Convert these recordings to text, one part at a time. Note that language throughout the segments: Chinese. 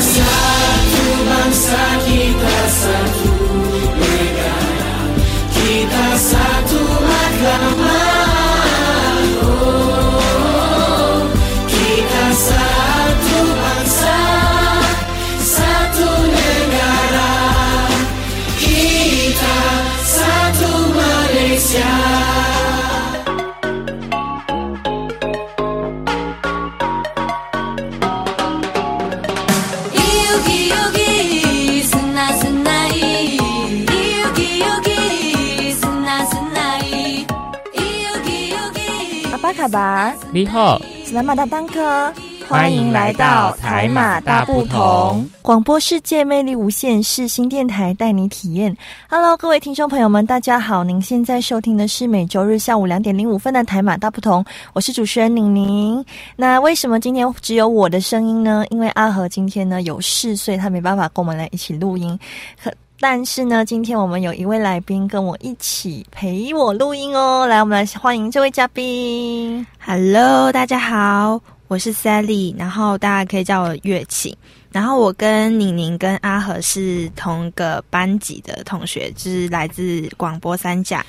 bangsa ku bangsa kita 巴，你好，斯拉马大当科，欢迎来到台马大不同广播世界魅力无限，是新电台带你体验。Hello，各位听众朋友们，大家好，您现在收听的是每周日下午两点零五分的台马大不同，我是主持人宁宁。那为什么今天只有我的声音呢？因为阿和今天呢有事，所以他没办法跟我们来一起录音。可但是呢，今天我们有一位来宾跟我一起陪我录音哦。来，我们来欢迎这位嘉宾。Hello，大家好，我是 Sally，然后大家可以叫我月琴。然后我跟宁宁跟阿和是同个班级的同学，就是来自广播三甲。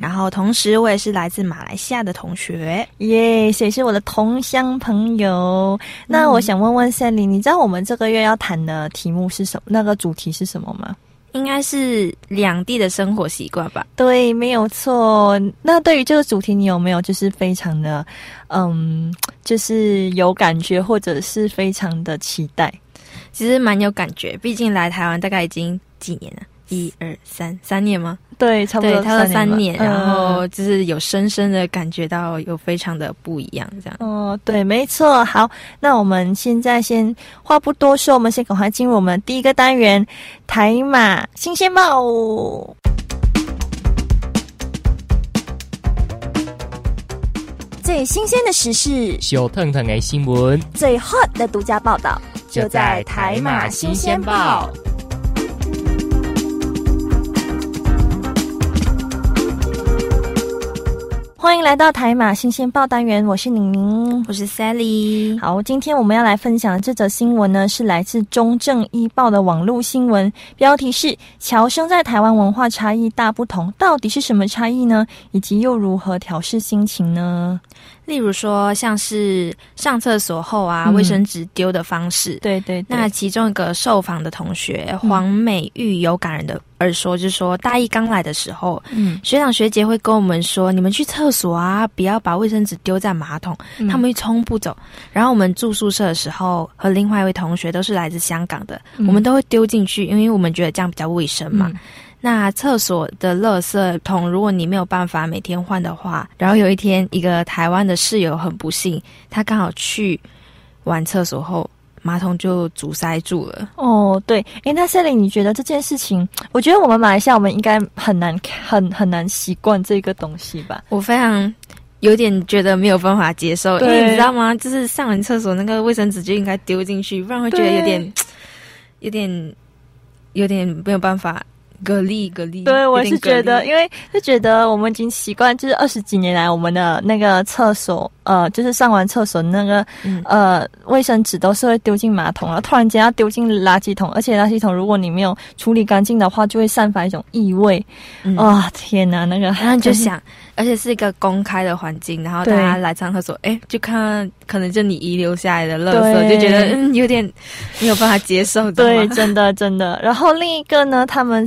然后同时我也是来自马来西亚的同学。耶，谁是我的同乡朋友？那我想问问 Sally，你知道我们这个月要谈的题目是什么？那个主题是什么吗？应该是两地的生活习惯吧？对，没有错。那对于这个主题，你有没有就是非常的，嗯，就是有感觉，或者是非常的期待？其实蛮有感觉，毕竟来台湾大概已经几年了，一二三三年吗？对，差不，多他了三年，然嗯后就是有深深的感觉到有非常的不一样，这样。哦，对，没错。好，那我们现在先话不多说，我们先赶快进入我们第一个单元——台马新鲜报。最新鲜的时事，小腾腾的新闻最 hot 的独家报道，就在台马新鲜报。欢迎来到台马新鲜报单元，我是宁宁。我是 Sally，好，今天我们要来分享的这则新闻呢，是来自中正一报的网络新闻，标题是“侨生在台湾文化差异大不同，到底是什么差异呢？以及又如何调试心情呢例如说像是上厕所后啊，嗯卫生纸丢的方式？”。对对对，那其中一个受访的同学黄美玉有感人的而说，就是说大一刚来的时候，嗯，学长学姐会跟我们说，你们去厕所啊，不要把卫生纸丢在马桶，嗯他们会冲不走。然后我们住宿舍的时候，和另外一位同学都是来自香港的，嗯我们都会丢进去，因为我们觉得这样比较卫生嘛。嗯那厕所的垃圾桶，如果你没有办法每天换的话，然后有一天一个台湾的室友很不幸，他刚好去完厕所后，马桶就阻塞住了。哦，对，哎，那 Sally，你觉得这件事情？我觉得我们马来西亚，我们应该很难很很难习惯这个东西吧？我非常有点觉得没有办法接受，因为你知道吗？就是上完厕所那个卫生纸就应该丢进去，不然会觉得有点、有点、有点没有办法隔离隔离。对，我是觉得，因为就觉得我们已经习惯，就是二十几年来，我们的那个厕所，呃，就是上完厕所那个嗯呃卫生纸都是会丢进马桶，然后突然间要丢进垃圾桶，而且垃圾桶如果你没有处理干净的话，就会散发一种异味。嗯哇、天哪，那个，然后就想，而且是一个公开的环境，然后大家来上厕所，哎，就看可能就你遗留下来的垃对圾，就觉得嗯有点没有办法接受，知道对，真的真的。然后另一个呢，他们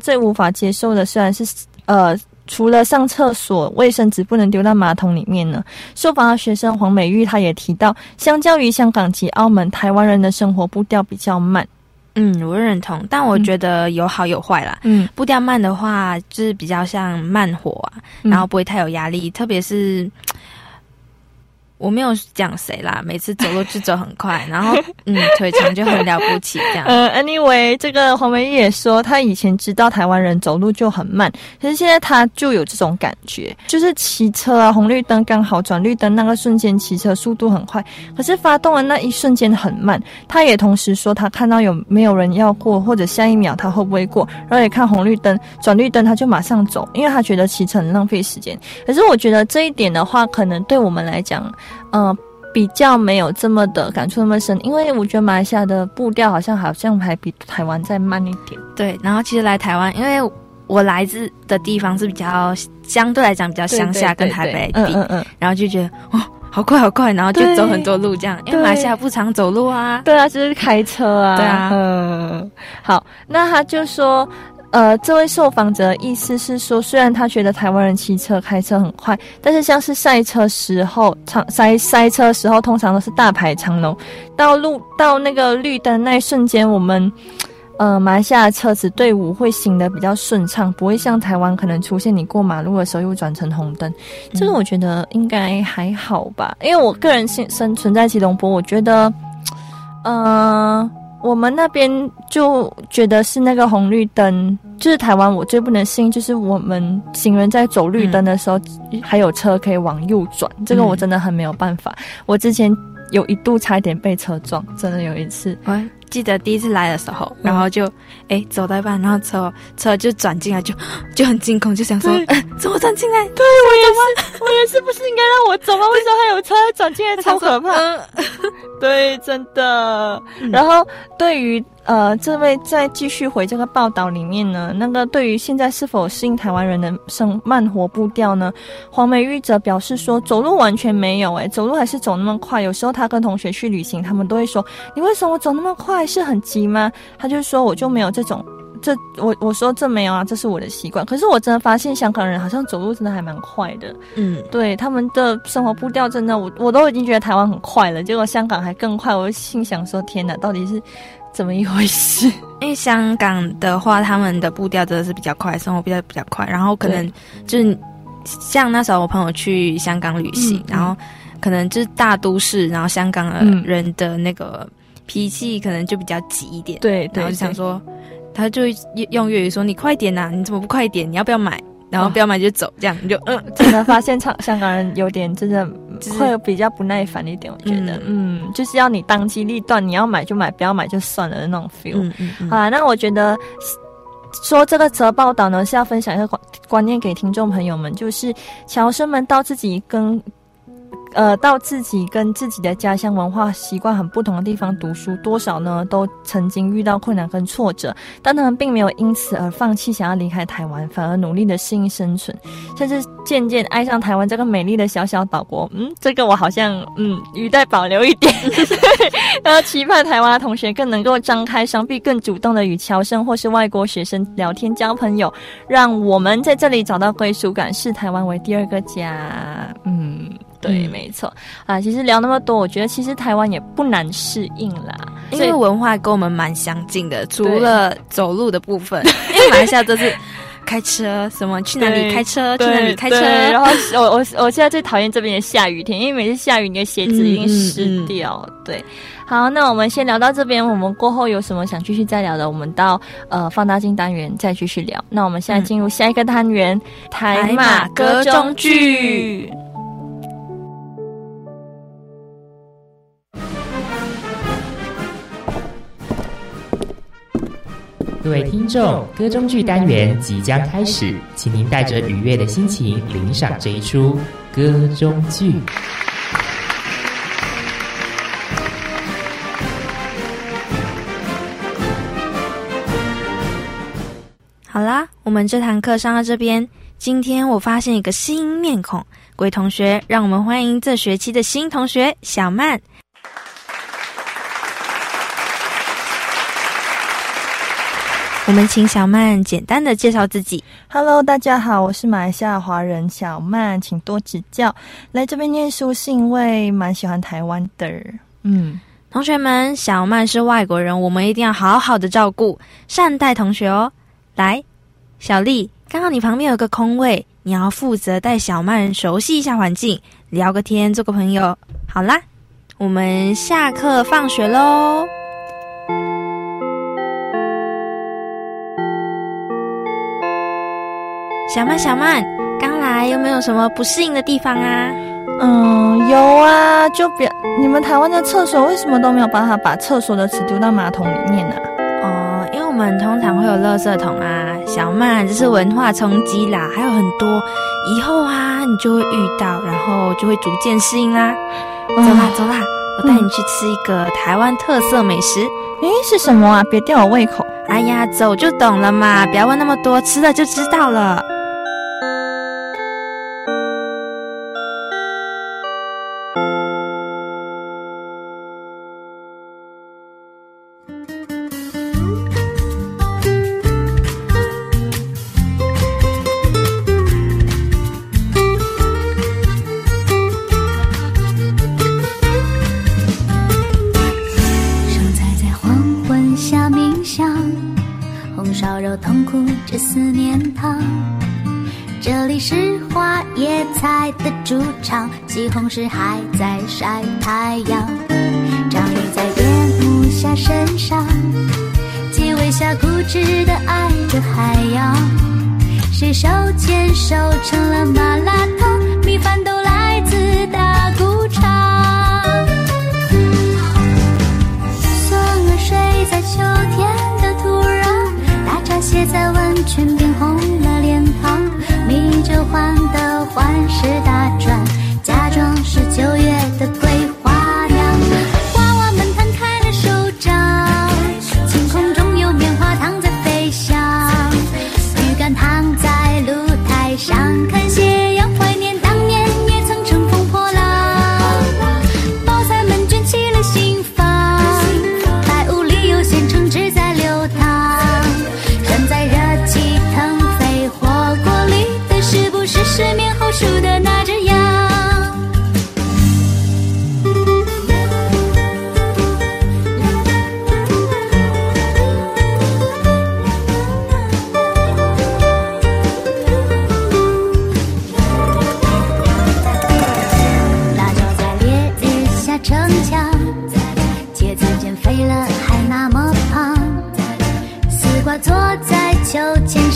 最无法接受的，虽然是呃。除了上厕所，卫生纸不能丢到马桶里面呢。受访的学生黄美玉，她也提到，相较于香港及澳门，台湾人的生活步调比较慢。嗯，我认同，但我觉得有好有坏啦。嗯，步调慢的话，就是比较像慢火啊，嗯然后不会太有压力，特别是。我没有讲谁啦，每次走路就走很快，然后嗯腿长就很了不起这样。呃，anyway，这个黄梅玉也说，他以前知道台湾人走路就很慢，可是现在他就有这种感觉，就是骑车啊，红绿灯刚好转绿灯那个瞬间骑车速度很快，可是发动的那一瞬间很慢。他也同时说，他看到有没有人要过，或者下一秒他会不会过，然后也看红绿灯转绿灯，他就马上走，因为他觉得骑车很浪费时间。可是我觉得这一点的话，可能对我们来讲，呃。比较没有这么的感触那么深，因为我觉得马来西亚的步调好像好像还比台湾再慢一点。对，然后其实来台湾，因为我来自的地方是比较相对来讲比较乡下，跟台北比，嗯嗯嗯，然后就觉得哦，好快好快，然后就走很多路这样，因为马来西亚不常走路啊。对啊，就是开车啊。对啊嗯，好，那他就说。呃，这位受访者的意思是说，虽然他觉得台湾人骑车、开车很快，但是像是赛车时候，长塞塞车时候，通常都是大排长龙。到路到那个绿灯那一瞬间，我们呃马来西亚车子队伍会行得比较顺畅，不会像台湾可能出现你过马路的时候又转成红灯。这个我觉得应该还好吧，因为我个人现生存在吉隆坡，我觉得，呃，我们那边就觉得是那个红绿灯，就是台湾我最不能信，就是我们行人在走绿灯的时候，还有车可以往右转，这个我真的很没有办法。我之前有一度差一点被车撞，真的有一次。我记得第一次来的时候，然后就哎走到一半，然后车车就转进来，就 就很惊恐，就想说，哎，怎么转进来？对我也是，我也是，不是应该让我走吗？为什么还有车转进来？超可怕！嗯对，真的。然后对于呃这位再继续回这个报道里面呢，那个对于现在是否适应台湾人的生慢活步调呢？黄美玉则表示说，走路完全没有、诶，走路还是走那么快。有时候他跟同学去旅行，他们都会说，你为什么走那么快？是很急吗？他就说我就没有这种。这我我说这没有啊，这是我的习惯。可是我真的发现香港人好像走路真的还蛮快的，嗯，对他们的生活步调真的，我我都已经觉得台湾很快了，结果香港还更快，我就心想说天哪，到底是怎么一回事？因为香港的话，他们的步调真的是比较快，生活步调比较快，然后可能就是像那时候我朋友去香港旅行，嗯然后可能就是大都市，然后香港人的那个脾气可能就比较急一点，对然后就想说，他就用粤语说：“你快点呐、你怎么不快点？你要不要买？然后不要买就走，这样你就嗯，真的发现香香港人有点真的就是会比较不耐烦一点，我觉得，嗯就是要你当机立断，你要买就买，不要买就算了的那种 feel。嗯嗯嗯好啦，那我觉得说这个则报道呢是要分享一个观观念给听众朋友们，就是侨生们到自己跟。呃，到自己跟自己的家乡文化习惯很不同的地方读书，多少呢都曾经遇到困难跟挫折，但他们并没有因此而放弃想要离开台湾，反而努力的适应生存，甚至渐渐爱上台湾这个美丽的小小岛国。嗯，这个我好像嗯语带保留一点，然后 期盼台湾的同学更能够张开双臂，更主动的与侨生或是外国学生聊天交朋友，让我们在这里找到归属感，视台湾为第二个家。嗯。对，嗯没错啊。其实聊那么多，我觉得其实台湾也不难适应啦，因为文化跟我们蛮相近的，除了走路的部分，因为马来西亚都是开车，什么去哪里对开车，去哪里开车，然后我我我现在最讨厌这边的下雨天，因为每次下雨你的鞋子一定湿掉。对，好，那我们先聊到这边，我们过后有什么想继续再聊的，我们到呃放大镜单元再继续聊。那我们现在进入下一个单元，台马歌中剧。各位听众，歌中剧单元即将开始，请您带着愉悦的心情领赏这一出歌中剧。好啦，我们这堂课上到这边。今天我发现一个新面孔，各位同学，让我们欢迎这学期的新同学小曼。我们请小曼简单的介绍自己。Hello，大家好，我是马来西亚华人小曼，请多指教。来这边念书是因为蛮喜欢台湾的，嗯，同学们，小曼是外国人，我们一定要好好的照顾，善待同学哦。来，小丽，刚好你旁边有个空位，你要负责带小曼熟悉一下环境，聊个天，做个朋友。好啦，我们下课放学喽。小曼小曼刚来有没有什么不适应的地方啊？嗯有啊就比你们台湾的厕所为什么都没有办法把厕所的纸丢到马桶里面呢哦因为我们通常会有垃圾桶啊小曼这是文化冲击啦还有很多以后啊你就会遇到然后就会逐渐适应啦。走啦走啦我带你去吃一个台湾特色美食。诶是什么啊？别吊我胃口。哎呀走就懂了嘛不要问那么多吃了就知道了。是还在晒太阳。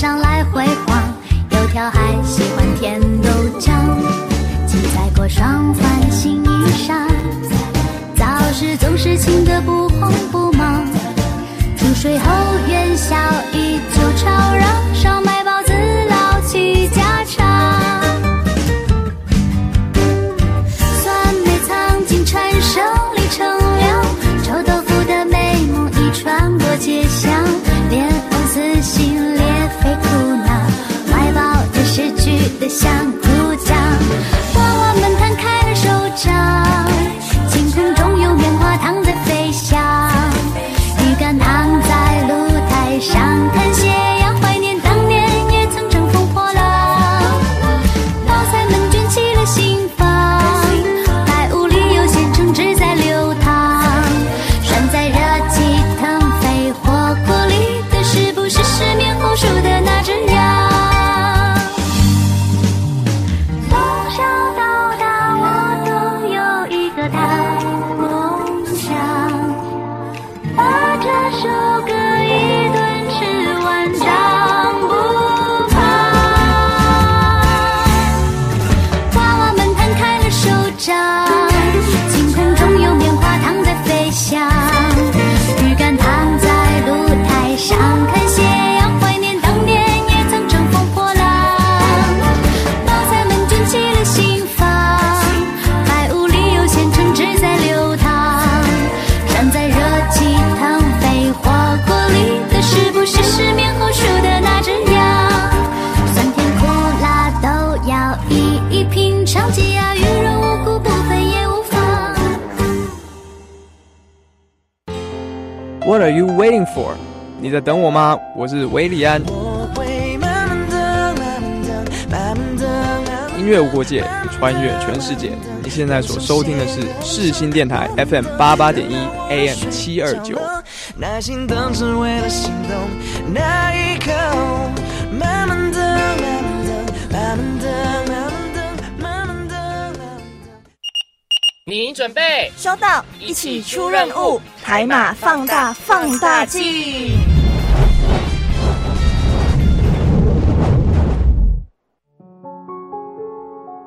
上来。Waiting for，你在等我吗？我是维里安。音乐无国界，穿越全世界。你现在所收听的是世新电台 FM 八八点一，AM 七二九。耐心等，只为了心动那一刻。慢慢的。您准备收到，一起出任务，台马放大放大镜。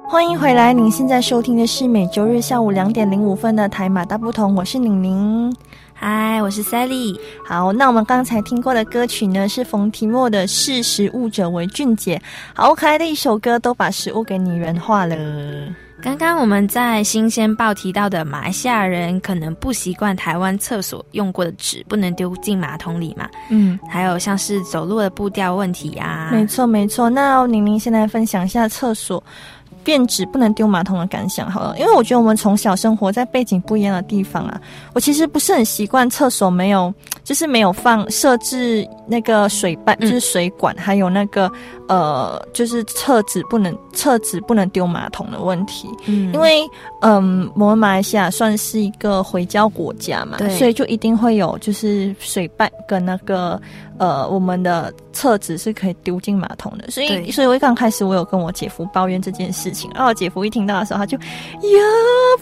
欢迎回来，您现在收听的是每周日下午两点零五分的台马大不同，我是宁宁。嗨，我是 Sally。好，那我们刚才听过的歌曲呢，是冯提莫的《识食物者为俊杰》，好可爱的一首歌，都把食物给拟人化了。刚刚我们在新鲜报提到的马来西亚人可能不习惯台湾厕所用过的纸不能丢进马桶里嘛，嗯，还有像是走路的步调问题啊，没错没错。那宁宁现在分享一下厕所变纸不能丢马桶的感想好了，因为我觉得我们从小生活在背景不一样的地方啊，我其实不是很习惯厕所没有，就是没有放设置那个水半，嗯。就是水管，还有那个呃，就是厕纸不能厕纸不能丢马桶的问题。嗯。因为嗯，我们马来西亚算是一个回教国家嘛对，所以就一定会有就是水袋跟那个呃我们的厕纸是可以丢进马桶的，所以所以我一刚开始我有跟我姐夫抱怨这件事情，然后我姐夫一听到的时候，他就呀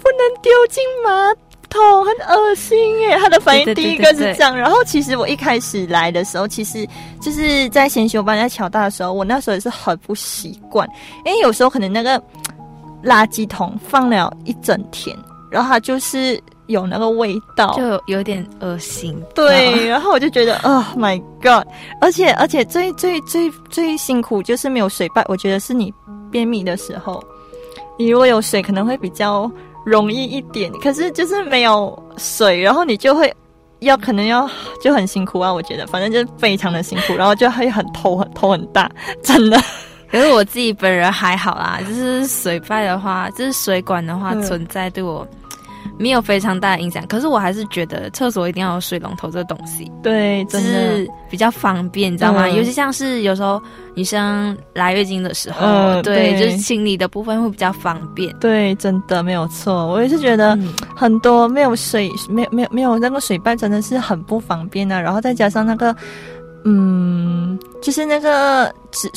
不能丢进马。桶很恶心耶，他的反应第一个是这样，然后其实我一开始来的时候，其实就是在先修班在桥大的时候，我那时候也是很不习惯，因为有时候可能那个垃圾桶放了一整天，然后它就是有那个味道，就有点恶心。对，然后我就觉得，Oh my God！而且而且最最最最辛苦就是没有水拜，我觉得是你便秘的时候，你如果有水可能会比较容易一点，可是就是没有水，然后你就会。要可能要就很辛苦啊，我觉得反正就是非常的辛苦，然后就会很头很头很大，真的。可是我自己本人还好啦，就是水坝的话，就是水管的话嗯存在对我没有非常大的影响。可是我还是觉得厕所一定要有水龙头这个东西，对，就真的是比较方便，你知道吗？嗯尤其像是有时候女生来月经的时候，嗯对，对就是清理的部分会比较方便。对，真的没有错。我也是觉得嗯很多没有水，没有没有没有那个水袋，真的是很不方便啊。然后再加上那个，嗯，就是那个纸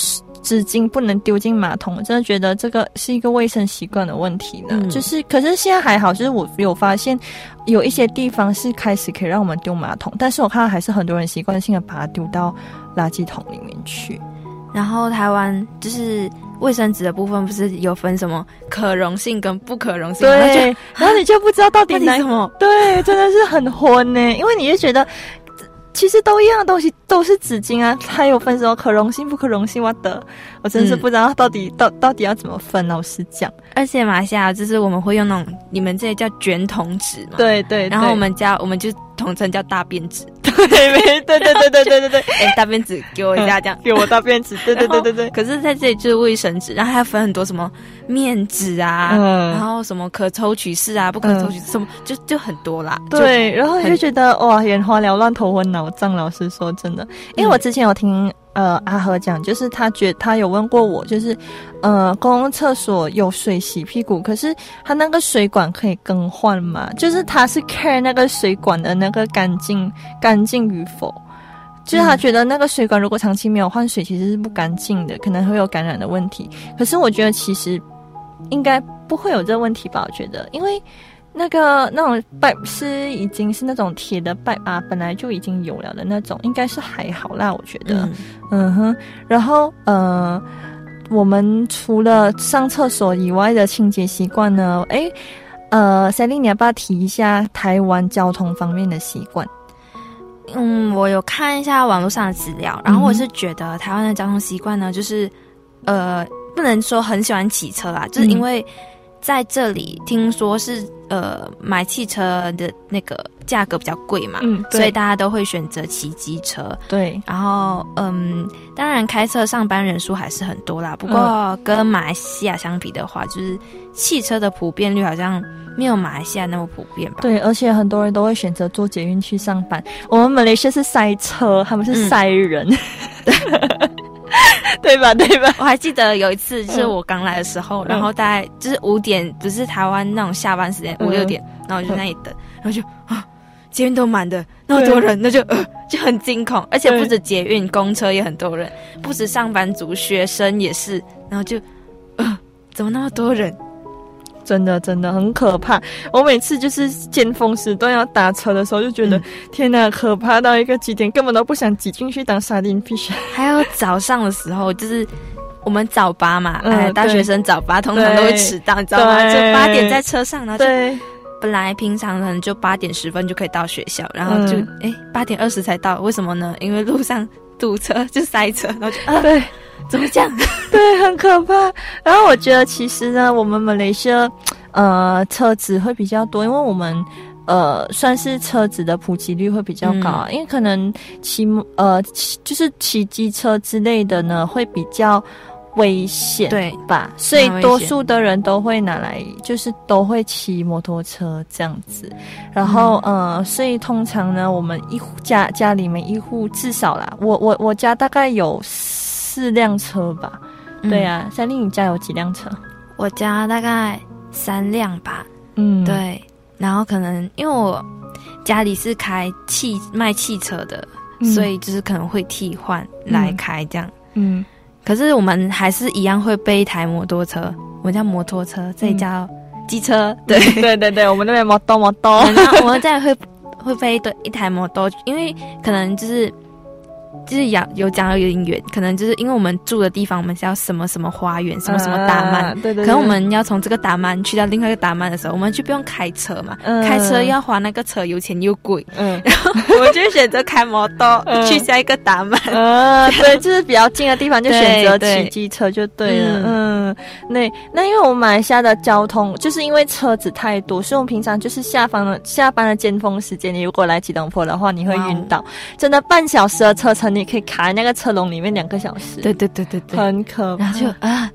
纸巾不能丢进马桶，我真的觉得这个是一个卫生习惯的问题呢。嗯就是，可是现在还好，就是我有发现有一些地方是开始可以让我们丢马桶，但是我看到还是很多人习惯性的把它丢到垃圾桶里面去。然后台湾就是卫生纸的部分，不是有分什么可溶性跟不可溶性对，然后你就不知道到底 到底哪什么？对，真的是很昏呢，因为你就觉得。其实都一样的东西，都是纸巾啊，它有分什么可溶性、不可溶性，我的，我真是嗯不知道到底、到到底要怎么分。老实讲，而且马来西亚就是我们会用那种你们这里叫卷筒纸嘛，。对对，然后我们家我们就统称叫大便纸，对没对对对对对对对，哎、大便纸给我一下这样。给我大便纸，对对对对对，可是在这里就是卫生纸，然后还要分很多什么面纸啊，嗯然后什么可抽取式啊，不可抽取式，什么就就很多啦。对，然后你就觉得哇，眼花缭乱、头昏脑胀。老师说，真的，因为我之前有听呃阿和讲，就是他觉他有问过我，就是呃公共厕所有水洗屁股，可是他那个水管可以更换吗？就是他是 care 那个水管的那个干净干净与否。就是他觉得那个水管如果长期没有换水，其实是不干净的，可能会有感染的问题。可是我觉得其实应该不会有这个问题吧？我觉得，因为那个那种 pipe 是已经是那种铁的 pipe 啊，本来就已经有了的那种，应该是还好啦，我觉得。嗯，嗯哼，然后呃，我们除了上厕所以外的清洁习惯呢，诶，呃，Sally，你要不要提一下台湾交通方面的习惯？嗯，我有看一下网络上的资料，然后我是觉得台湾的交通习惯呢，就是呃，不能说很喜欢骑车啦，就是因为在这里听说是呃买汽车的那个价格比较贵嘛，嗯所以大家都会选择骑机车。对，然后，嗯，当然开车上班人数还是很多啦。不过跟马来西亚相比的话，就是汽车的普遍率好像没有马来西亚那么普遍吧？对，而且很多人都会选择坐捷运去上班。我们马来西亚是塞车，他们是塞人，对 吧？对吧？我还记得有一次，就是嗯我刚来的时候，然后大概就是五点，不是台湾那种下班时间嗯五六点，然后我就在那里等，然后就啊，捷运都满的，那么多人，那就呃就很惊恐，而且不止捷运，公车也很多人，不止上班族，学生也是，然后就呃怎么那么多人？真的真的很可怕。我每次就是见风时段要打车的时候，就觉得、嗯天哪，可怕到一个极点，根本都不想挤进去当沙丁。还有早上的时候，就是我们早八嘛，嗯哎，大学生早八通常都会迟到，你知道吗？就八点在车上，然后就，本来平常可能就八点十分就可以到学校，然后就嗯哎八点二十才到，为什么呢？因为路上堵车就塞车，然后就啊对，怎么讲？对，很可怕。然后我觉得其实呢，我们马来西亚呃车子会比较多，因为我们呃算是车子的普及率会比较高啊，因为可能骑呃骑就是骑机车之类的呢会比较危险，对吧？所以多数的人都会拿来，就是都会骑摩托车这样子。然后，呃，所以通常呢，我们一户家家里面一户至少啦，我我我家大概有四辆车吧。对嗯，啊，三丽，你家有几辆车？我家大概三辆吧。嗯，对，然后可能因为我家里是开汽卖汽车的，嗯所以就是可能会替换来开这样。嗯，可是我们还是一样会备一台摩托车，我叫摩托车，这里叫机车。对，对对对，我们那边摩托摩托。然后我们这里会会备一对一台摩托，因为可能就是。就是有有讲的有点远，可能就是因为我们住的地方，我们是要什么什么花园，什么什么达曼，啊对对对，可能我们要从这个达曼去到另外一个达曼的时候，我们就不用开车嘛，嗯开车要花那个车油钱又贵，嗯。然后我们就选择开摩托、嗯。去下一个达曼。呃，对，就是比较近的地方就选择对对。骑机车就对了。嗯，那那因为我们马来西亚的交通，就是因为车子太多，所以我们平常就是下班的下班的尖峰时间，你如果来吉隆坡的话，你会晕倒。真的半小时的车程，你可以卡在那个车笼里面两个小时，对对对对对，很可怕。然后就啊，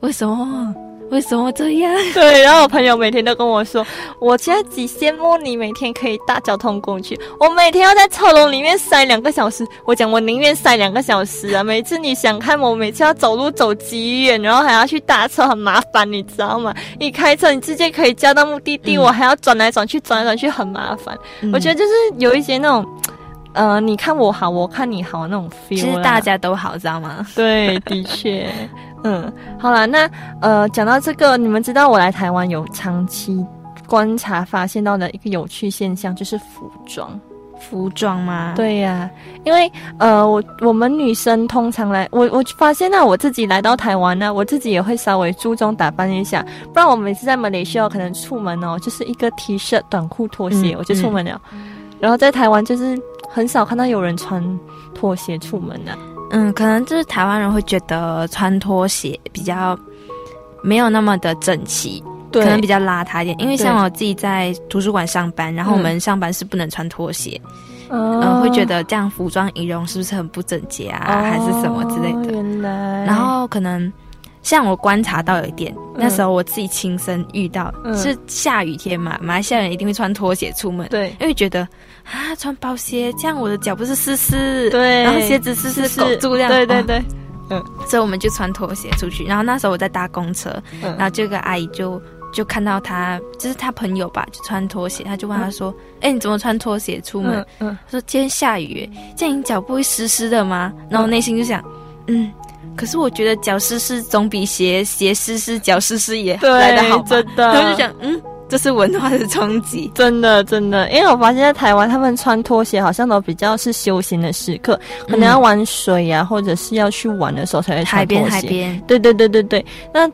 为什么为什么这样？对，然后我朋友每天都跟我说，我现在极羡慕你每天可以搭交通工具，我每天要在车笼里面塞两个小时。我讲我宁愿塞两个小时啊！每次你想看我，每次要走路走极远，然后还要去搭车，很麻烦，你知道吗？你开车你直接可以加到目的地，嗯我还要转来转去，转来转去很麻烦。我觉得就是有一些那种。呃，你看我好，我看你好那种 feel。其实大家都好，知道吗？对，的确，嗯，好了，那呃，讲到这个，你们知道我来台湾有长期观察发现到的一个有趣现象，就是服装。服装吗？，对呀、因为呃，我我们女生通常来，我我发现呢、我自己来到台湾呢、我自己也会稍微注重打扮一下，不然我每次在马来西亚可能出门哦，就是一个 T 恤、短裤、拖鞋、嗯我就出门了，然后在台湾就是很少看到有人穿拖鞋出门的、嗯，可能就是台湾人会觉得穿拖鞋比较没有那么的整齐，可能比较邋遢一点。因为像我自己在图书馆上班，然后我们上班是不能穿拖鞋，嗯嗯，会觉得这样服装仪容是不是很不整洁啊，还是什么之类哦的。原来，然后可能像我观察到有一点，嗯。那时候我自己亲身遇到，嗯。是下雨天嘛，马来西亚人一定会穿拖鞋出门，对。因为觉得啊穿包鞋这样我的脚不是湿湿，对，然后鞋子湿湿狗住这样，对对对。嗯，所以我们就穿拖鞋出去。然后那时候我在搭公车，嗯。然后这个阿姨就就看到他，就是他朋友吧，就穿拖鞋，他就问他说：“哎、你怎么穿拖鞋出门？”嗯嗯，他说：“今天下雨耶，这样你脚不会湿湿的吗？”然后我内心就想，嗯。可是我觉得脚湿湿总比鞋鞋湿湿脚湿湿也来得好。真的，然后就想，嗯，这是文化的冲击。真的真的，因为我发现在台湾，他们穿拖鞋好像都比较是休闲的时刻，可能要玩水呀、或者是要去玩的时候才会穿海边拖鞋。海边，对对对对对，那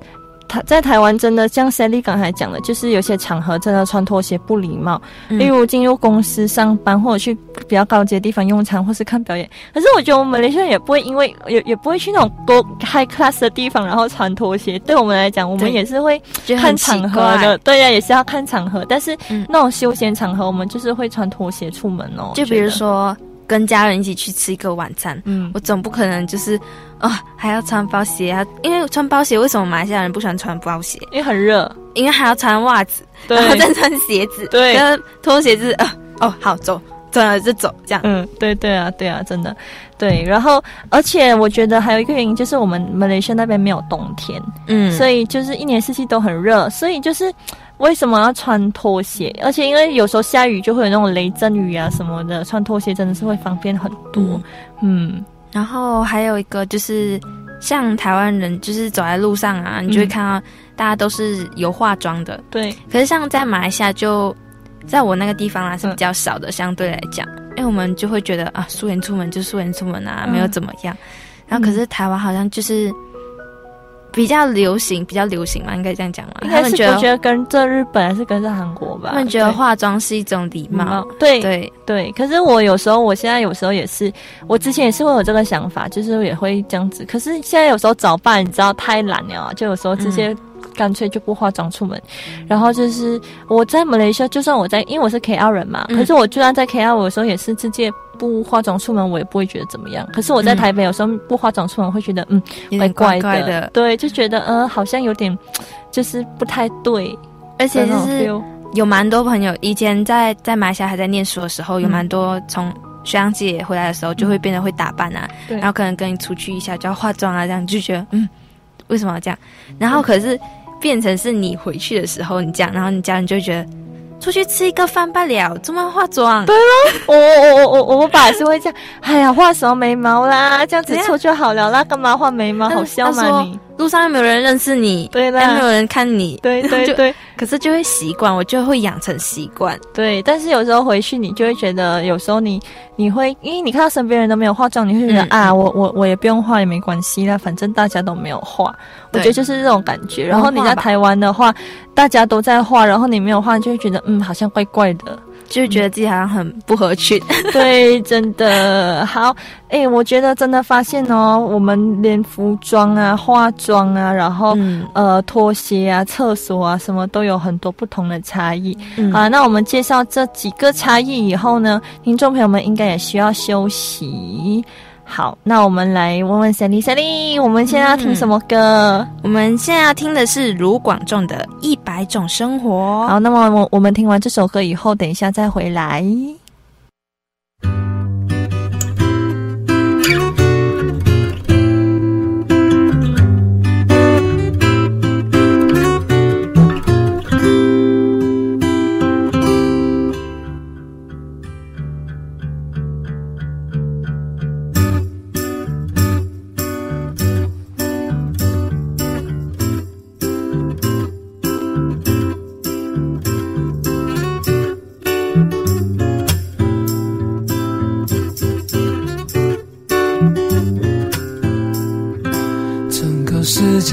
台在台湾真的像 Sally 刚才讲的，就是有些场合真的穿拖鞋不礼貌，嗯例如进入公司上班或者去比较高级的地方用餐或是看表演。可是我觉得我们马来西亚人也不会因为也也不会去那种多 high class 的地方然后穿拖鞋。对我们来讲，我们也是会看场合的，对呀、也是要看场合。但是嗯那种休闲场合，我们就是会穿拖鞋出门哦。就比如说跟家人一起去吃一个晚餐，嗯。我总不可能就是哦还要穿包鞋啊，因为穿包鞋为什么马来西亚人不喜欢穿包鞋？因为很热，因为还要穿袜子，然后再穿鞋子，对。然后拖鞋子呃哦好走，走了就走这样。嗯，对对啊，对啊，真的，对。然后，而且我觉得还有一个原因就是我们马来西亚那边没有冬天，嗯。所以就是一年四季都很热，所以就是为什么要穿拖鞋？而且因为有时候下雨就会有那种雷阵雨啊什么的，穿拖鞋真的是会方便很多。嗯然后还有一个就是，像台湾人就是走在路上啊，你就会嗯看到大家都是有化妆的。对，可是像在马来西亚就，在我那个地方啊是比较少的，相对来讲，因为我们就会觉得啊，素颜出门就素颜出门啊，嗯没有怎么样。然后可是台湾好像就是比较流行，比较流行嘛，应该这样讲嘛。应该是他们觉得我觉得跟这日本还是跟这韩国吧，他们觉得化妆是一种礼貌，对对，对，可是我有时候，我现在有时候也是，我之前也是会有这个想法，就是也会这样子。可是现在有时候早办，你知道太懒了啊，就有时候直嗯接干脆就不化妆出门。然后就是我在马来西亚，就算我在，因为我是 KL 人嘛，嗯可是我居然在 KL，我有时候也是直接不化妆出门，我也不会觉得怎么样。可是我在嗯台北有时候不化妆出门，会觉得嗯怪怪怪的，对，就觉得嗯、呃好像有点 就是不太对，而且就是有蛮多朋友以前在在马来西亚还在念书的时候，有嗯蛮多从学长姐回来的时候，就会变得会打扮啊，对。然后可能跟你出去一下就要化妆啊，这样你就觉得嗯，为什么要这样？然后可是变成是你回去的时候你这样，然后你家人就会觉得。出去吃一个饭罢了，怎么化妆？对，我我我我我我爸也是会这样，哎呀，画什么眉毛啦，这样子做就好了啦，干嘛画眉毛？好笑吗你？路上又没有人认识你，对又没有，人看你，对 对对可是就会习惯，我就会养成习惯。对，但是有时候回去你就会觉得，有时候你你会，因为你看到身边人都没有化妆，你会觉得、嗯啊，我我我也不用化也没关系啦，反正大家都没有化，我觉得就是这种感觉。然后你在台湾的话，大家都在化，然后你没有化，就会觉得嗯，好像怪怪的。就会觉得自己好像很不合群。对，真的好。哎、我觉得真的发现哦，我们连服装啊、化妆啊，然后、嗯呃拖鞋啊、厕所啊，什么都有很多不同的差异。嗯啊，那我们介绍这几个差异以后呢，听众朋友们应该也需要休息。好，那我们来问问 Sally，Sally，我们现在要听什么歌？我们现在要听的是卢广仲的《一百种生活》。好，那么我我们听完这首歌以后，等一下再回来。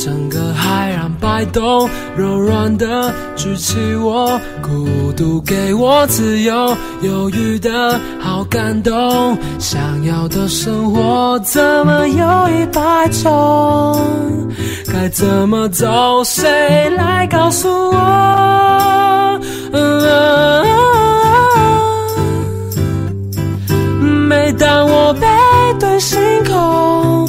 整个海岸摆动，柔软的举起我，孤独给我自由，犹豫的好感动。想要的生活怎么有一百种？该怎么走？谁来告诉我？每当我背对星空，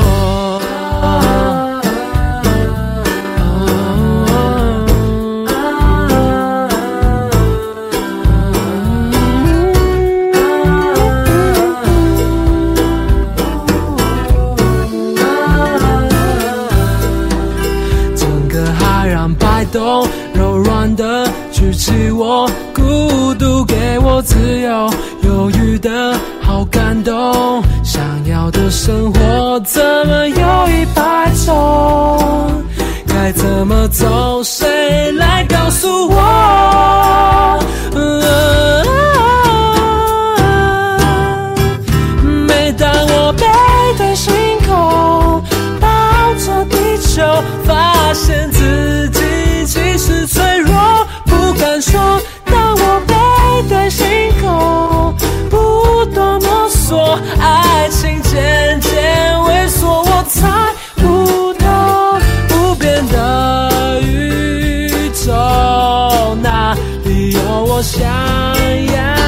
我，孤独给我自由，犹豫的好感动。想要的生活怎么有一百种？该怎么走？谁来告诉我？每当我背对星空，抱着地球，发现自己其实最爱情渐渐萎缩，我猜不到不变的宇宙，哪里有我想要。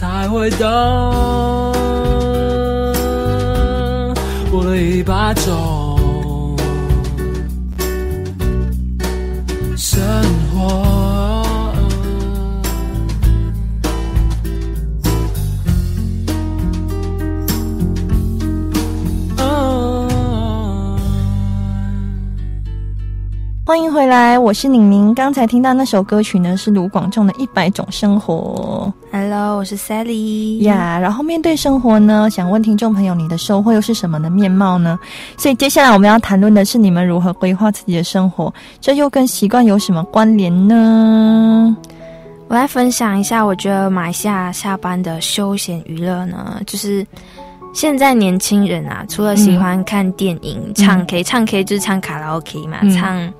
才会懂。过了一百种来，我是宁宁。刚才听到那首歌曲呢，是卢广仲的《一百种生活 Hello，我是 Sally。》呀。然后面对生活呢，想问听众朋友，你的收获又是什么的面貌呢？所以接下来我们要谈论的是你们如何规划自己的生活，这又跟习惯有什么关联呢？我来分享一下，我觉得马来西亚下班的休闲娱乐呢，就是现在年轻人啊，除了喜欢看电影、唱 K，唱 K 就是唱卡拉 OK 嘛，嗯唱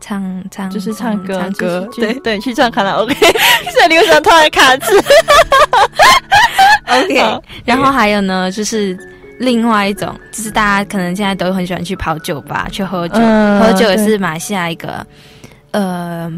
唱唱就是唱歌，唱歌，对对，去唱卡拉 OK。所以你为什么突然卡字？OK。然后还有呢，就是另外一种，就是大家可能现在都很喜欢去跑酒吧去喝酒，嗯喝酒也是马来西亚一个呃。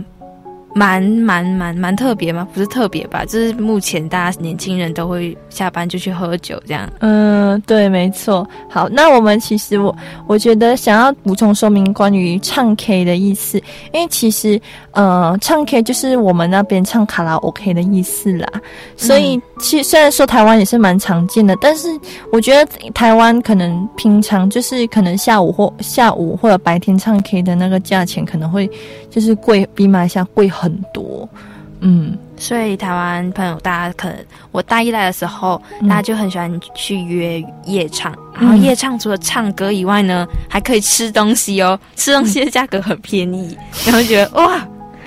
蛮蛮蛮蛮特别吗？不是特别吧，就是目前大家年轻人都会下班就去喝酒这样。嗯，对，没错。好，那我们其实我我觉得想要补充说明关于唱 K 的意思，因为其实呃，唱 K 就是我们那边唱卡拉 OK 的意思啦。所以其实虽然说台湾也是蛮常见的，但是我觉得台湾可能平常就是可能下午或下午或者白天唱 K 的那个价钱可能会就是贵，比马来西亚贵很多。嗯，所以台湾朋友，大家可能我大一来的时候，大家就很喜欢去约夜唱。然后夜唱除了唱歌以外呢，还可以吃东西哦，吃东西的价格很便宜，然后觉得哇，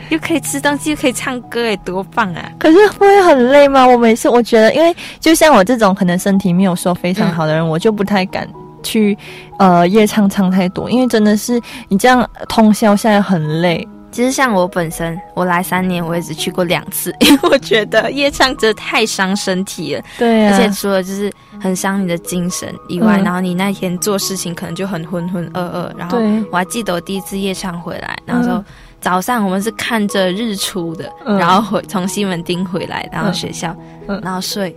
又可以吃东西又可以唱歌，哎，多棒啊！可是会很累吗？我每次我觉得，因为就像我这种可能身体没有说非常好的人，我就不太敢去呃夜唱唱太多，因为真的是你这样通宵下来很累。其实像我本身，我来三年，我也只去过两次，因为我觉得夜唱真的太伤身体了，对啊，而且除了就是很伤你的精神以外，嗯然后你那天做事情可能就很浑浑噩噩。然后我还记得我第一次夜唱回来，然后说、早上我们是看着日出的，嗯然后回从西门町回来，然后学校，嗯然后睡。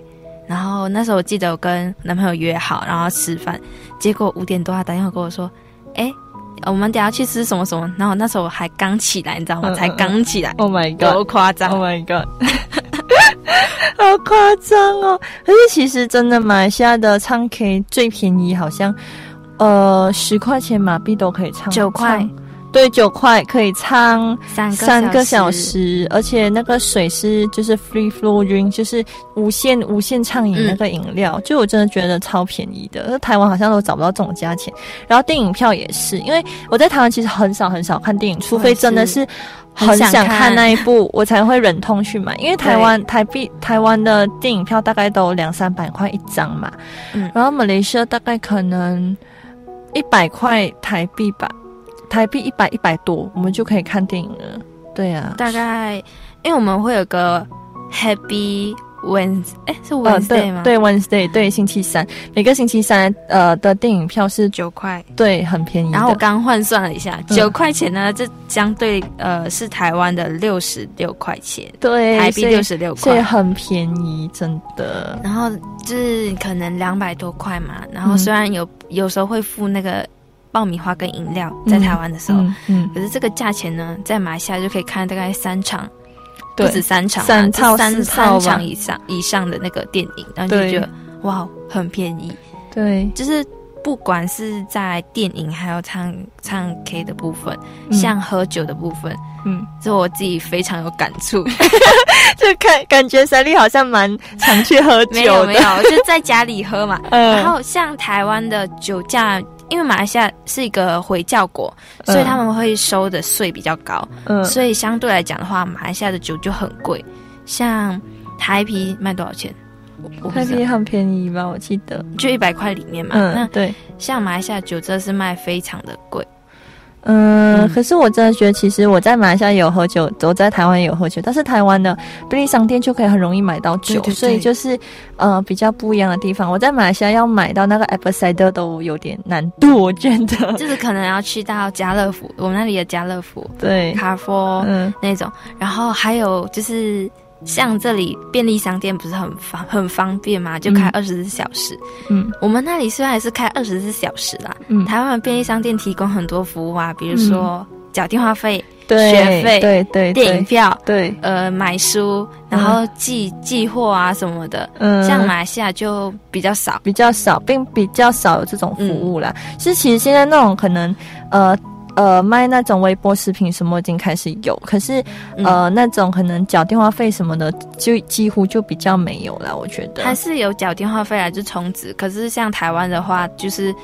然后那时候我记得我跟男朋友约好，然后吃饭，结果五点多他打电话跟我说：“哎，我们等下去吃什么什么。”然后那时候我还刚起来，你知道吗？才刚起来，，Oh my god。夸张 Oh！my god，好夸张哦！可是其实真的，马来西亚的唱 K 最便宜，好像呃十块钱马币都可以唱，九块唱，对，九块可以唱三个三个小时，而且那个水是就是 free flow drink，就是无限无限畅饮嗯那个饮料，就我真的觉得超便宜的。那台湾好像都找不到这种价钱。然后电影票也是，因为我在台湾其实很少很少看电影，除非真的是很很想看想看那一部，我才会忍痛去买。因为台湾台币台湾的电影票大概都两三百块一张嘛，嗯然后马来西亚大概可能一百块台币吧，台币一百一百多，我们就可以看电影了。对啊，大概因为我们会有个 Happy Wednesday，哎，是呃 Wednesday 吗？，对对 Wednesday，对星期三，每个星期三呃的电影票是九块。对很便宜。然后我刚换算了一下，嗯九块钱呢，这相对呃是台湾的六十六块钱，对台币六十六所以块。很便宜，真的。然后就是可能两百多块嘛，然后虽然有、有时候会付那个爆米花跟饮料，在台湾的时候，嗯嗯，可是这个价钱呢，在马来西亚就可以看大概三场，不止三场啊，三套三套三场以上以上的那个电影，然后就对。觉得哇，很便宜。对，就是不管是在电影还有唱唱 K 的部分，嗯。像喝酒的部分，嗯，这我自己非常有感触。就看感觉三丽好像蛮常去喝酒的，没 有没有，就在家里喝嘛。嗯。然后像台湾的酒价，因为马来西亚是一个回教国，所以他们会收的税比较高，嗯所以相对来讲的话，马来西亚的酒就很贵。像台啤卖多少钱？台啤很便宜吧？我记得。就一百块里面嘛。嗯，那对，像马来西亚酒真的是卖非常的贵。嗯，嗯。可是我真的觉得，其实我在马来西亚也有喝酒，我在台湾也有喝酒，但是台湾的便利商店就可以很容易买到酒，对对对。所以就是呃比较不一样的地方。我在马来西亚要买到那个 apple cider 都有点难度，我觉得。就是可能要去到家乐福，我们那里的家乐福、对，卡佛、嗯。那种，然后还有就是像这里便利商店不是很方很方便嘛，就开嗯。二十四小时。嗯。我们那里虽然也是开二十四小时啦，嗯，台湾的便利商店提供很多服务啊，比如说缴电话费、对学费对对对。电影票。对，呃，买书，然后寄寄货啊什么的，嗯，像马来西亚就比较少。比较少，并比较少有这种服务啦。嗯。是其实现在那种可能呃呃卖那种微波食品什么已经开始有，可是嗯呃那种可能缴电话费什么的，就几乎就比较没有了。我觉得还是有缴电话费来就充值，可是像台湾的话，就是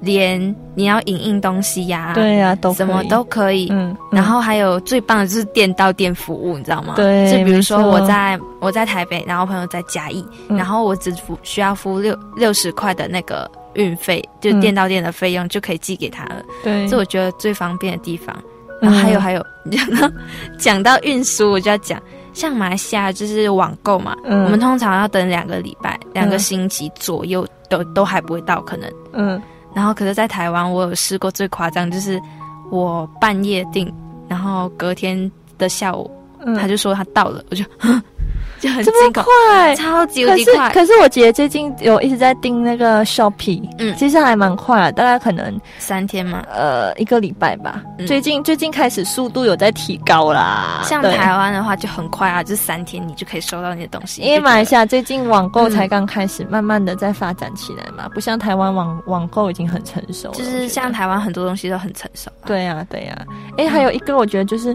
连你要影印东西呀、对呀、都什么都可以。嗯，嗯然后还有最棒的就是店到店服务，你知道吗？对就比如说我在我在台北，然后朋友在嘉义，嗯然后我只付需要付六六十块的那个运费，就嗯。店到店的费用就可以寄给他了，对，这我觉得最方便的地方。然后还有嗯。还有，讲 到讲到运输，我就要讲，像马来西亚就是网购嘛，嗯。我们通常要等两个礼拜、两个嗯。星期左右都都还不会到，可能。嗯。然后可是，在台湾我有试过最夸张，就是我半夜订，然后隔天的下午嗯，他就说他到了，我就 就很这么，快。超级快可是。可是我姐最近有一直在订那个 Shopee，嗯其实还蛮快的，大概可能三天嘛，呃一个礼拜吧。嗯最近最近开始速度有在提高啦，像台湾的话就很快啊，就三天你就可以收到你的东西。因为马来西亚亚最近网购嗯才刚开始，慢慢的在发展起来嘛，不像台湾网网购已经很成熟了。就是像台湾很多东西都很成熟啊。对呀、对呀、哎、还有一个我觉得就是。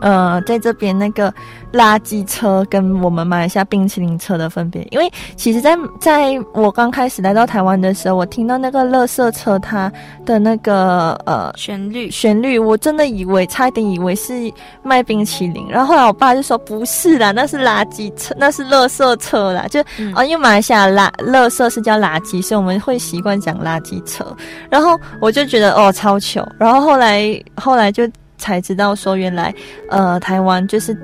呃，在这边那个垃圾车跟我们马来西亚冰淇淋车的分别，因为其实在，在我刚开始来到台湾的时候，我听到那个垃圾车它的那个呃旋律。旋律，我真的以为差一点以为是卖冰淇淋，然后后来我爸就说不是啦，那是垃圾车，那是垃圾车啦，就嗯。啊、因为马来西亚垃垃圾是叫垃圾，所以我们会习惯讲垃圾车。然后我就觉得哦超糗，然后后来后来就才知道说原来呃台湾就是。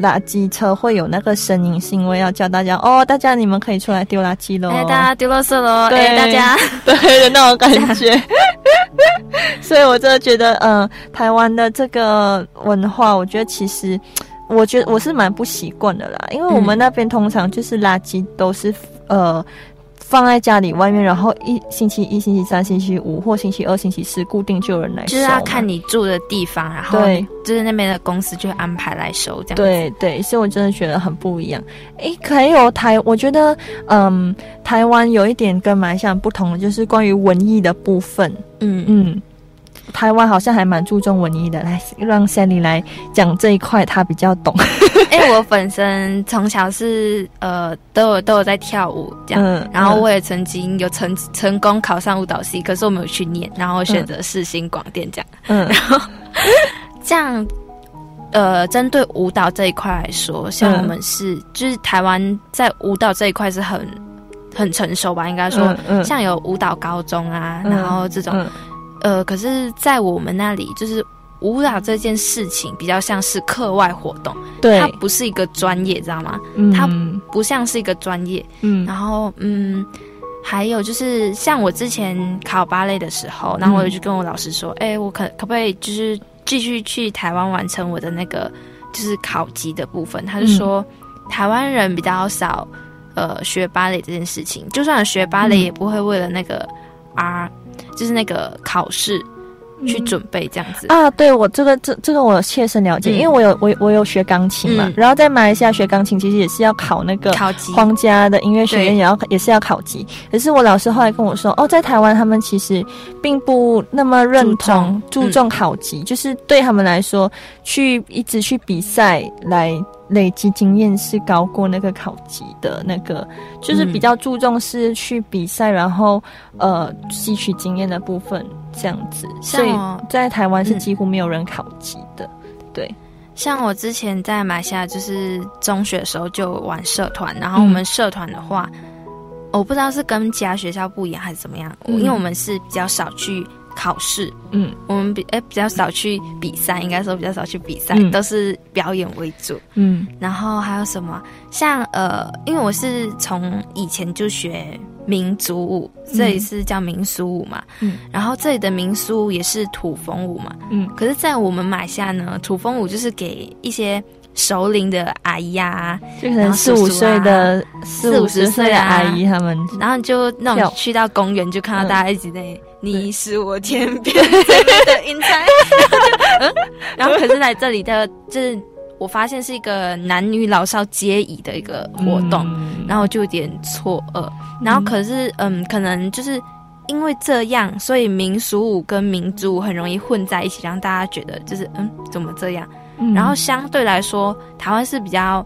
垃圾车会有那个声音，是因为要叫大家哦，大家你们可以出来丢垃圾喽。哎，大家丢垃圾喽！对哎，大家 对的那种感觉。所以我真的觉得，嗯、台湾的这个文化，我觉得其实，我觉得我是蛮不习惯的啦，因为我们那边通常就是垃圾都是呃。放在家里外面，然后一星期一、星期三、星期五或星期二、星期四固定就有人来收。就是要看你住的地方，然后对就是那边的公司就会安排来收这样子。对对，所以我真的觉得很不一样。诶，还有台，我觉得嗯，台湾有一点跟马来西亚不同的，就是关于文艺的部分。嗯嗯，嗯，台湾好像还蛮注重文艺的，来让 Sally 来讲这一块，她比较懂。因为我本身从小是呃都有都有在跳舞这样，嗯然后我也曾经有成成功考上舞蹈系，可是我没有去念，然后我选择世新广电这样。嗯然后这样，呃，针对舞蹈这一块来说，像嗯我们是、就是台湾在舞蹈这一块是很很成熟吧，应该说，嗯嗯像有舞蹈高中啊，然后这种，嗯呃，可是，在我们那里就是。舞蹈这件事情比较像是课外活动，对它，不是一个专业，知道吗？嗯它不像是一个专业。嗯然后，嗯，还有就是像我之前考芭蕾的时候，然后我就跟我老师说，哎、我可可不可以就是继续去台湾完成我的那个就是考级的部分？他就说，台湾人比较少呃学芭蕾这件事情，就算学芭蕾，嗯也不会为了那个 R，就是那个考试去准备这样子。啊，对我这个这这个我有切身了解，嗯。因为我有我我有学钢琴嘛，嗯。然后在马来西亚学钢琴其实也是要考那个考级，皇家的音乐学院也要也是要考级，可是我老师后来跟我说，哦，在台湾他们其实并不那么认同注重考级，就是对他们来说，去一直去比赛来累积经验是高过那个考级的那个，就是比较注重是去比赛，然后呃吸取经验的部分这样子，所以像在台湾是嗯。几乎没有人考级的，对，像我之前在马来西亚，就是中学的时候就玩社团，然后我们社团的话，我不知道是跟其他学校不一样还是怎么样，嗯。因为我们是比较少去考试，嗯。我们比哎、比较少去比赛，应该说比较少去比赛，嗯。都是表演为主。嗯。然后还有什么？像呃，因为我是从以前就学民族舞，这里是叫民俗舞嘛，嗯。然后这里的民俗舞也是土风舞嘛。嗯。可是，在我们马来西亚呢，土风舞就是给一些熟龄的阿姨啊、就可能四五岁的四五十岁的阿姨他们，然后就那种去到公园就看到嗯大家一直在“你是我天边的云彩”，嗯，然后可是来这里的就是我发现是一个男女老少皆宜的一个活动，嗯。然后就有点错愕，然后可是嗯，可能就是。因为这样，所以民俗舞跟民族舞很容易混在一起，让大家觉得就是嗯，怎么这样？嗯。然后相对来说，台湾是比较，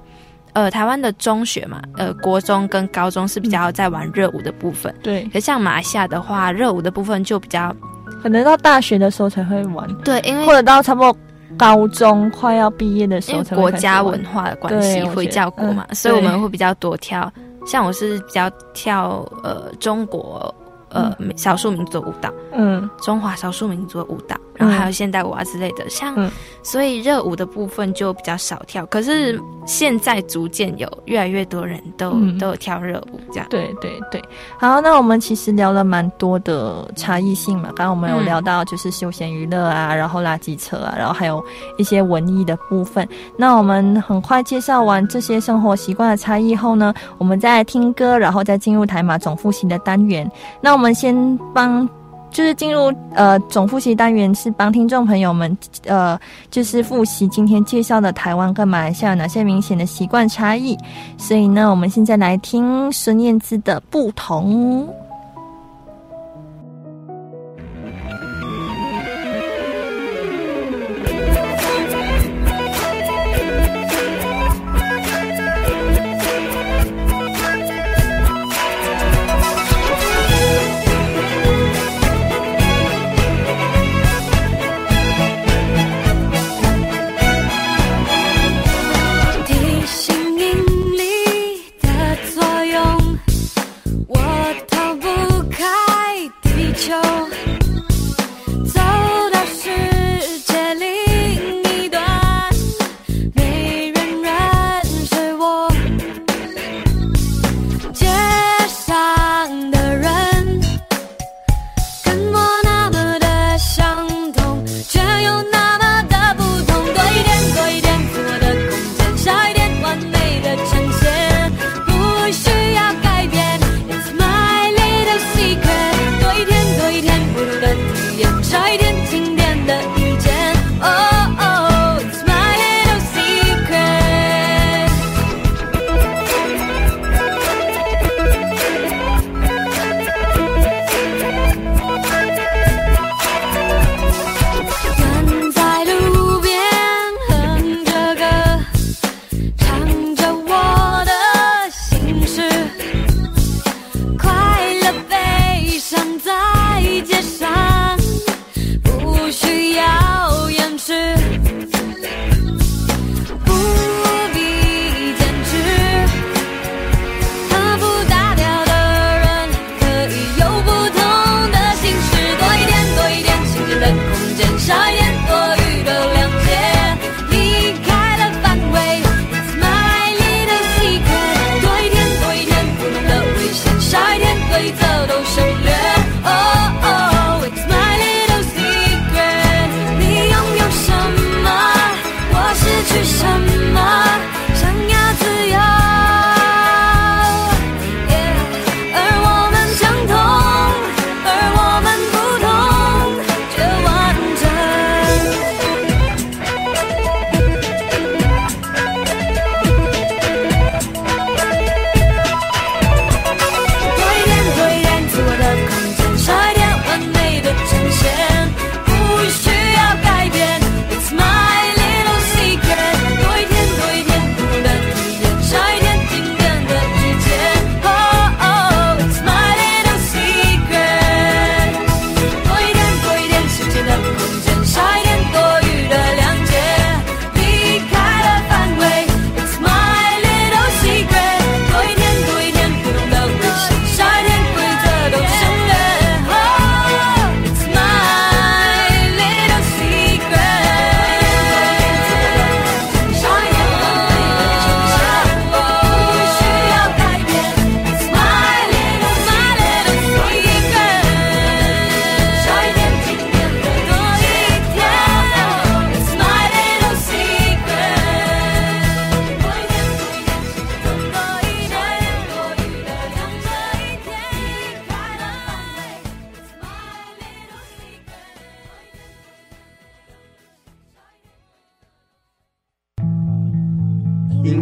呃，台湾的中学嘛，呃，国中跟高中是比较在玩热舞的部分。对，可像马来西亚的话，热舞的部分就比较可能到大学的时候才会玩，对，因为或者到差不多高中快要毕业的时因为候国家文化的关系，对我觉得回教国嘛，嗯所以我们会比较多跳。像我是比较跳呃中国呃少数民族的舞蹈，嗯。中华少数民族的舞蹈，然后还有现代舞啊之类的，像、嗯所以热舞的部分就比较少跳。可是现在逐渐有越来越多人都、嗯都有跳热舞，这样。对对对，好，那我们其实聊了蛮多的差异性嘛。刚刚我们有嗯聊到就是休闲娱乐啊，然后垃圾车啊，然后还有一些文艺的部分。那我们很快介绍完这些生活习惯的差异后呢，我们再来听歌，然后再进入台马总复习的单元。那我们先帮。就是进入呃总复习单元，是帮听众朋友们呃，就是复习今天介绍的台湾跟马来西亚有哪些明显的习惯差异。所以呢，我们现在来听孙燕姿的《不同》。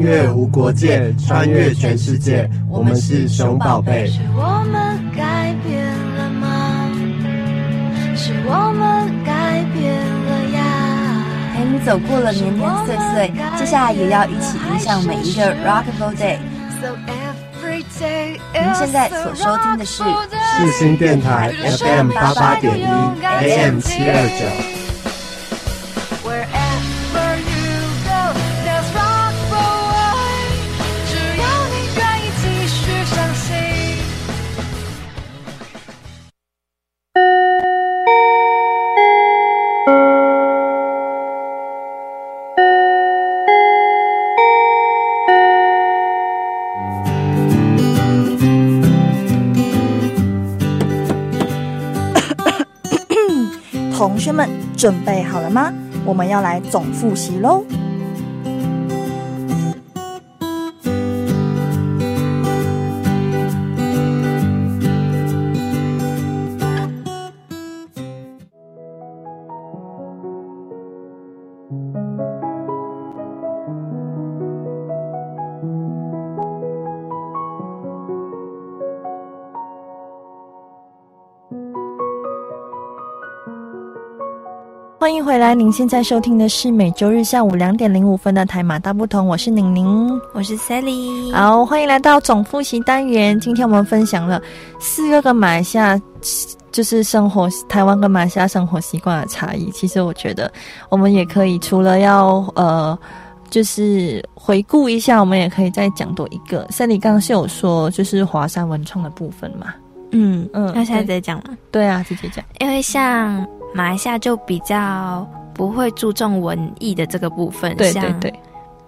音乐无国界，穿越全世界，我们是熊宝贝。是我们改变了吗？是我们改变了呀。陪你走过了年年岁岁，接下来也要一起迎向每一个 Rockable Day。So every day 您现在所收听的是世新电台 FM 八八点一 AM 七二九。同学们准备好了吗？我们要来总复习喽。欢迎回来，您现在收听的是每周日下午两点零五分的台马大不同，我是宁宁。我是 Sally。好，欢迎来到总复习单元。今天我们分享了四个跟马来西亚就是生活台湾跟马来西亚生活习惯的差异。其实我觉得我们也可以除了要呃。就是回顾一下，我们也可以再讲多一个。像你刚刚是有说，就是华山文创的部分嘛？嗯嗯嗯，那现在对直接讲吗？对啊，直接讲。因为像马来西亚就比较不会注重文艺的这个部分，像对对对，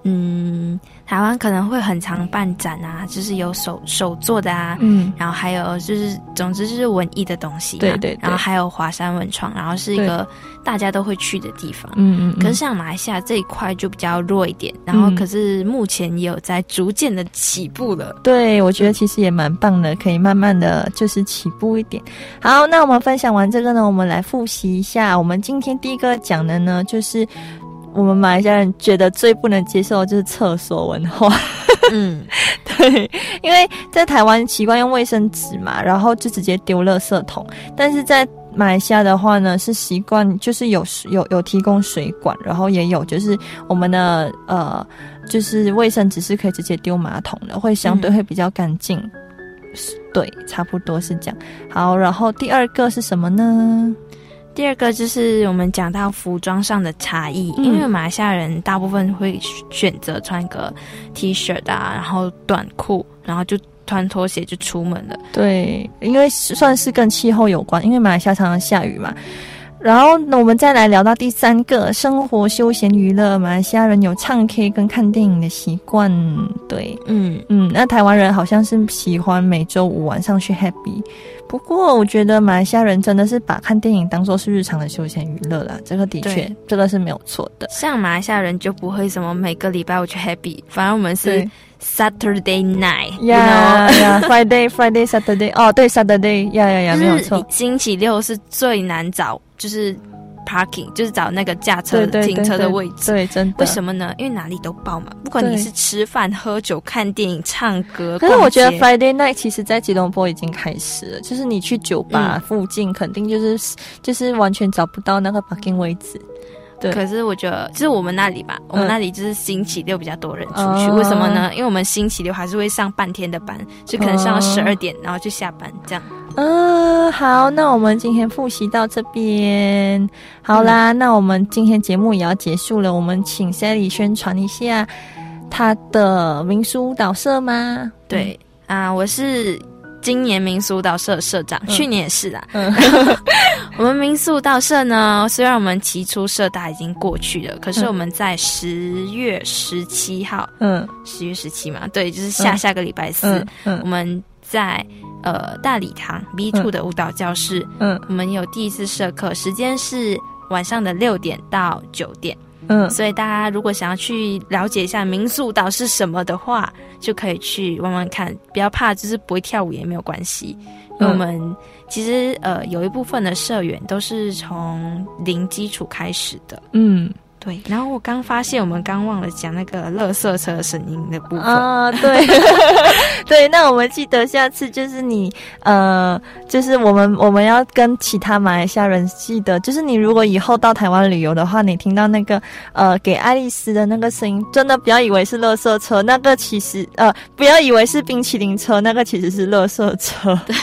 嗯，台湾可能会很常办展啊，就是有手手做的啊，嗯，然后还有就是，总之就是文艺的东西嘛，对对对然后还有华山文创，然后是一个大家都会去的地方。嗯嗯，可是像马来西亚这一块就比较弱一点，然后嗯可是目前也有在逐渐的起步了。对，我觉得其实也蛮棒的，可以慢慢的就是起步一点。好，那我们分享完这个呢，我们来复习一下。我们今天第一个讲的呢，就是我们马来西亚人觉得最不能接受的就是厕所文化。嗯，对，因为在台湾习惯用卫生纸嘛，然后就直接丢垃圾桶，但是在马来西亚的话呢，是习惯就是有有有提供水管，然后也有就是我们的呃，就是卫生纸是可以直接丢马桶的，会相对会比较干净。对，差不多是这样。好，然后第二个是什么呢？第二个就是我们讲到服装上的差异，嗯因为马来西亚人大部分会选择穿个 T 恤啊，然后短裤，然后就穿拖鞋就出门了。对，因为算是跟气候有关，因为马来西亚常常下雨嘛。然后呢，我们再来聊到第三个生活休闲娱乐，马来西亚人有唱 K 跟看电影的习惯。对，嗯，嗯，那台湾人好像是喜欢每周五晚上去 happy。不过我觉得马来西亚人真的是把看电影当做是日常的休闲娱乐啦，这个的确对，这个是没有错的。像马来西亚人就不会什么每个礼拜我去 happy，反而我们是 Saturday night，呀呀，Friday Friday Saturday，哦，对，Saturday，呀呀呀，没有错就是。星期六是最难找，就是 parking，就是找那个驾车停车的位置。对，真的。为什么呢？因为哪里都爆满，不管你是吃饭、喝酒、看电影、唱歌。可是我觉得 Friday night 其实在吉隆坡已经开始了，就是你去酒吧嗯附近，肯定就是、就是完全找不到那个 parking 位置。对可是我觉得，就是我们那里吧，我们嗯那里就是星期六比较多人出去。哦为什么呢？因为我们星期六还是会上半天的班，就可能上到哦十二点，然后就下班这样。嗯，好，那我们今天复习到这边，好啦，那我们今天节目也要结束了，我们请 Sally 宣传一下他的民俗舞蹈社吗？对啊、我是今年民俗舞蹈社社长，嗯去年也是啦。嗯 我们民宿道社呢，虽然我们提出社大已经过去了，可是嗯我们在十月十七号，嗯。十月十七嘛，对，就是下嗯。下个礼拜四，嗯嗯。我们在呃大礼堂 B two 的舞蹈教室，嗯。我们有第一次社课，时间是晚上的六点到九点，嗯。所以大家如果想要去了解一下民宿舞蹈是什么的话，就可以去玩玩看，不要怕，就是不会跳舞也没有关系，我们其实呃有一部分的社员都是从零基础开始的，嗯，对，然后我刚发现我们刚忘了讲那个垃圾车声音的部分。啊，对，对，那我们记得下次就是你，呃，就是我们我们要跟其他马来西亚人记得，就是你如果以后到台湾旅游的话，你听到那个呃给爱丽丝的那个声音，真的不要以为是垃圾车，那个其实呃不要以为是冰淇淋车，那个其实是垃圾车。对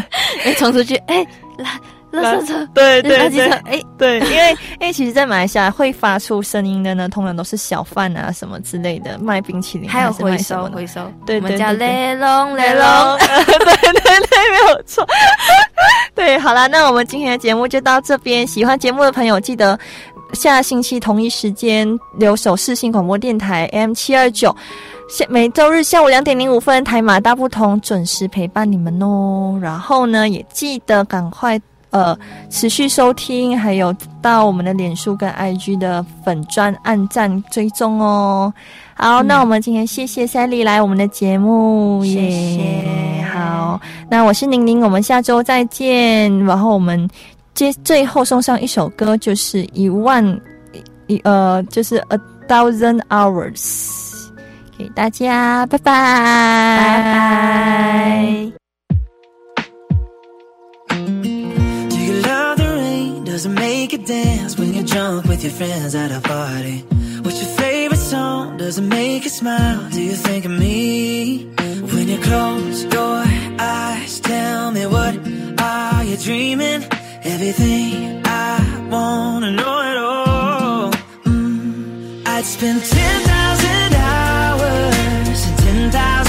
对，哎，冲出去，哎，来。垃圾车，对对对，哎，对，因为 因为其实，在马来西亚会发出声音的呢，通常都是小贩啊什么之类的，卖冰淇淋，还有回收回收，对对，叫雷龙雷龙，对对对，没有错。对，好了，那我们今天的节目就到这边。喜欢节目的朋友，记得下星期同一时间留守视信广播电台 M 七二九，下每周日下午两点零五分，台马大不同准时陪伴你们哦。然后呢，也记得赶快。呃，持续收听，还有到我们的脸书跟 IG 的粉砖按赞追踪哦。好，那我们今天谢谢 Sally 来我们的节目，谢谢。好，那我是宁宁，我们下周再见。然后我们接最后送上一首歌，就是一万一呃，就是 A Thousand Hours，给大家，拜拜，拜拜。Doesn't make a dance when you're drunk with your friends at a party. What's your favorite song? Doesn't make you smile. Do you think of me? When you close your eyes, tell me what are you dreaming? Everything I wanna know at all. Mm, I'd spend ten thousand